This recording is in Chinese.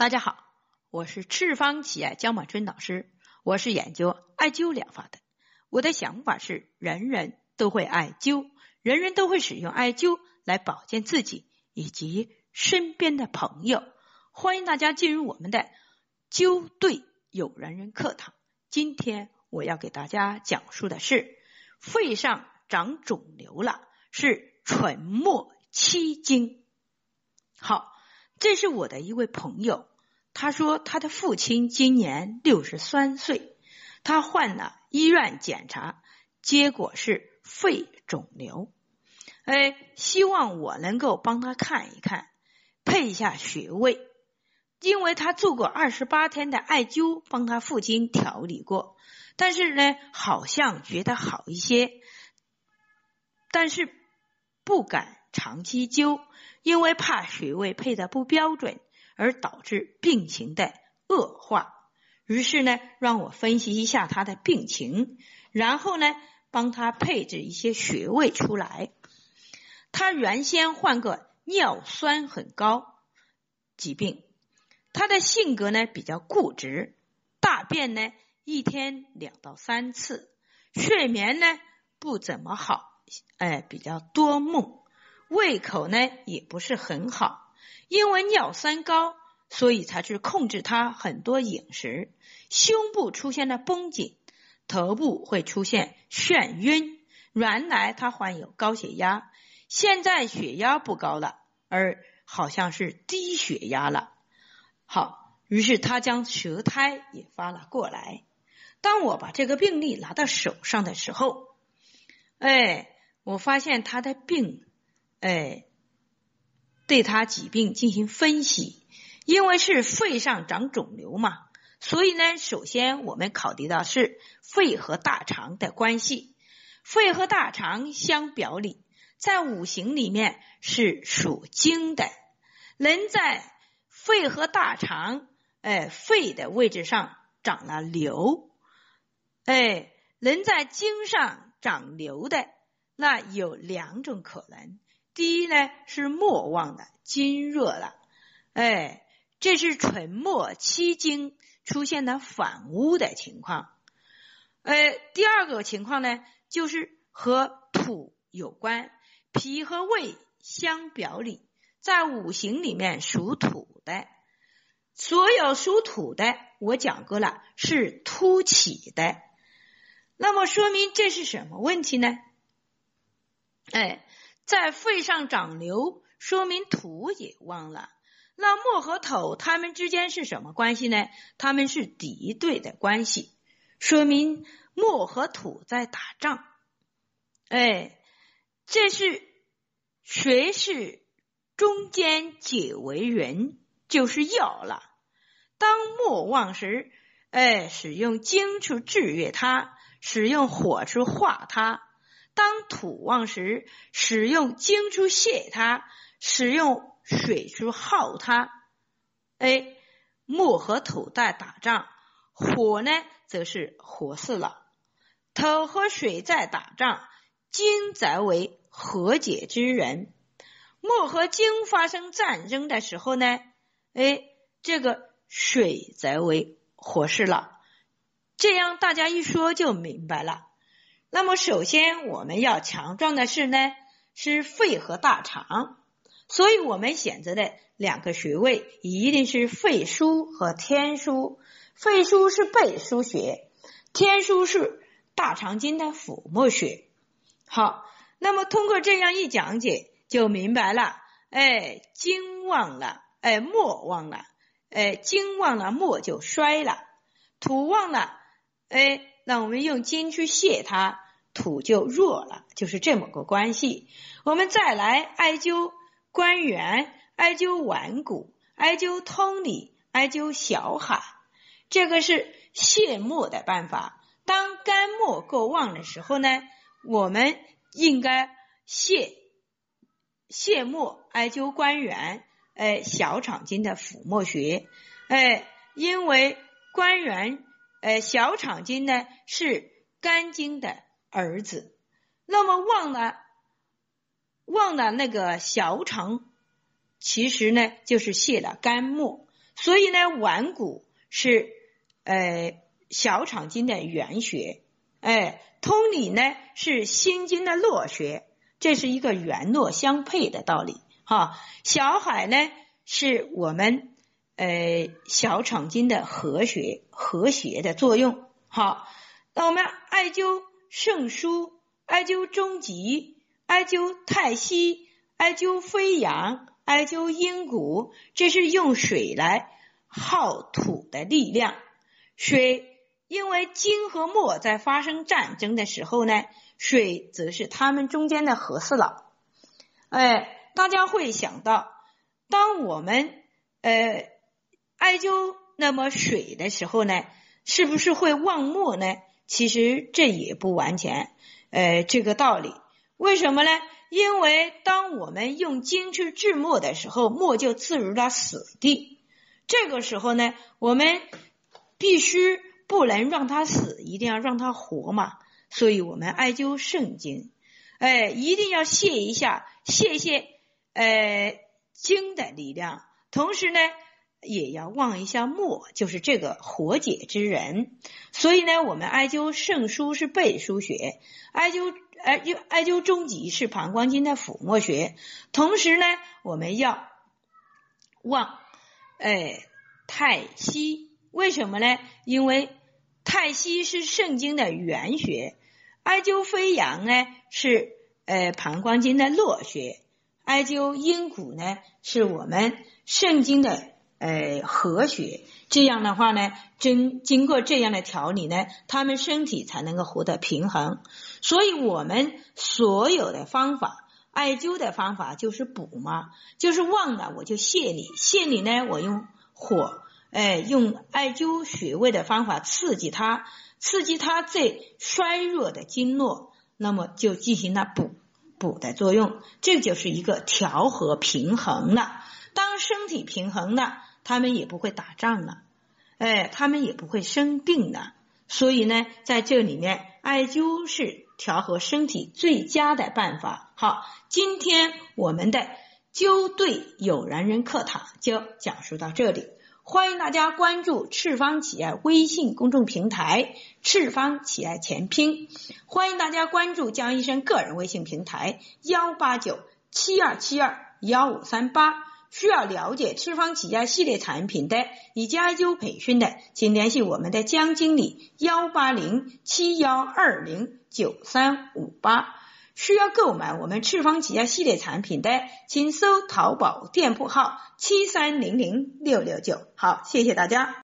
大家好，我是赤方企业江满春老师，我是研究艾灸疗法的。我的想法是，人人都会艾灸，人人都会使用艾灸来保健自己以及身边的朋友。欢迎大家进入我们的灸对有缘人课堂。今天我要给大家讲述的是肺上长肿瘤了，是唇末七经。好，这是我的一位朋友。他说，他的父亲今年六十三岁，他患了医院检查，结果是肺肿瘤。哎，希望我能够帮他看一看，配一下穴位，因为他做过二十八天的艾灸，帮他父亲调理过，但是呢，好像觉得好一些，但是不敢长期灸，因为怕穴位配的不标准。而导致病情的恶化，于是呢，让我分析一下他的病情，然后呢，帮他配置一些穴位出来。他原先患个尿酸很高疾病，他的性格呢比较固执，大便呢一天两到三次，睡眠呢不怎么好，哎，比较多梦，胃口呢也不是很好。因为尿酸高，所以才去控制他很多饮食。胸部出现了绷紧，头部会出现眩晕。原来他患有高血压，现在血压不高了，而好像是低血压了。好，于是他将舌苔也发了过来。当我把这个病例拿到手上的时候，哎，我发现他的病，哎。对他疾病进行分析，因为是肺上长肿瘤嘛，所以呢，首先我们考虑到是肺和大肠的关系。肺和大肠相表里，在五行里面是属金的。人在肺和大肠，哎，肺的位置上长了瘤，哎，人在经上长瘤的，那有两种可能。第一呢是莫忘的金热了，哎，这是唇末七经出现的反污的情况。呃，第二个情况呢就是和土有关，脾和胃相表里，在五行里面属土的，所有属土的我讲过了是凸起的，那么说明这是什么问题呢？哎。在肺上长瘤，说明土也旺了。那木和土它们之间是什么关系呢？他们是敌对的关系，说明木和土在打仗。哎，这是谁是中间解为人，就是要了。当木旺时，哎，使用金去制约它，使用火去化它。当土旺时，使用精出泄它，使用水去耗它。哎，木和土在打仗，火呢则是活死了。土和水在打仗，金则为和解之人。木和金发生战争的时候呢，哎，这个水则为活事了。这样大家一说就明白了。那么，首先我们要强壮的是呢，是肺和大肠，所以我们选择的两个穴位一定是肺腧和天枢。肺腧是背腧穴，天枢是大肠经的腹膜穴。好，那么通过这样一讲解，就明白了。哎，经旺了，哎，末旺了，哎，经旺了，末就衰了。土旺了，哎。那我们用金去泄它，土就弱了，就是这么个关系。我们再来艾灸关元，艾灸腕骨，艾灸通里，艾灸小海，这个是泄沫的办法。当肝木够旺的时候呢，我们应该泄泄沫，艾灸关元，哎，小肠经的腹膜穴，哎，因为关元。呃，小肠经呢是肝经的儿子，那么旺了，旺了那个小肠，其实呢就是泄了肝木，所以呢，腕骨是呃小肠经的原穴，哎，通里呢是心经的络穴，这是一个圆络相配的道理哈。小海呢是我们呃小肠经的合穴，合穴的作用。好，那我们艾灸圣书、艾灸中极、艾灸太溪、艾灸飞扬。艾灸阴谷，这是用水来耗土的力量。水因为金和木在发生战争的时候呢，水则是他们中间的和事佬。哎，大家会想到，当我们呃艾灸那么水的时候呢，是不是会旺木呢？其实这也不完全呃这个道理。为什么呢？因为当我们用金去治墨的时候，墨就刺入了死地。这个时候呢，我们必须不能让它死，一定要让它活嘛。所以我们艾灸肾经，哎，一定要泄一下，泄泄呃经的力量，同时呢，也要望一下墨，就是这个活解之人。所以呢，我们艾灸肾腧是背腧穴，艾灸。艾灸艾灸中极是膀胱经的腹膜穴，同时呢，我们要望哎太溪，为什么呢？因为太溪是肾经的原穴，艾灸飞扬呢是呃膀胱经的络穴，艾灸阴谷呢是我们肾经的呃合穴。这样的话呢，经经过这样的调理呢，他们身体才能够活得平衡。所以，我们所有的方法，艾灸的方法就是补嘛，就是旺了我就泻你，泻你呢，我用火，哎，用艾灸穴位的方法刺激它，刺激它最衰弱的经络，那么就进行了补补的作用。这就是一个调和平衡了。当身体平衡了。他们也不会打仗了，哎，他们也不会生病了。所以呢，在这里面，艾灸是调和身体最佳的办法。好，今天我们的灸对有缘人课堂就讲述到这里。欢迎大家关注赤方企业微信公众平台“赤方企业全拼”，欢迎大家关注江医生个人微信平台幺八九七二七二幺五三八。需要了解赤方企业系列产品的以及艾灸培训的，请联系我们的江经理幺八零七幺二零九三五八。需要购买我们赤方企业系列产品的，请搜淘宝店铺号七三零零六六九。好，谢谢大家。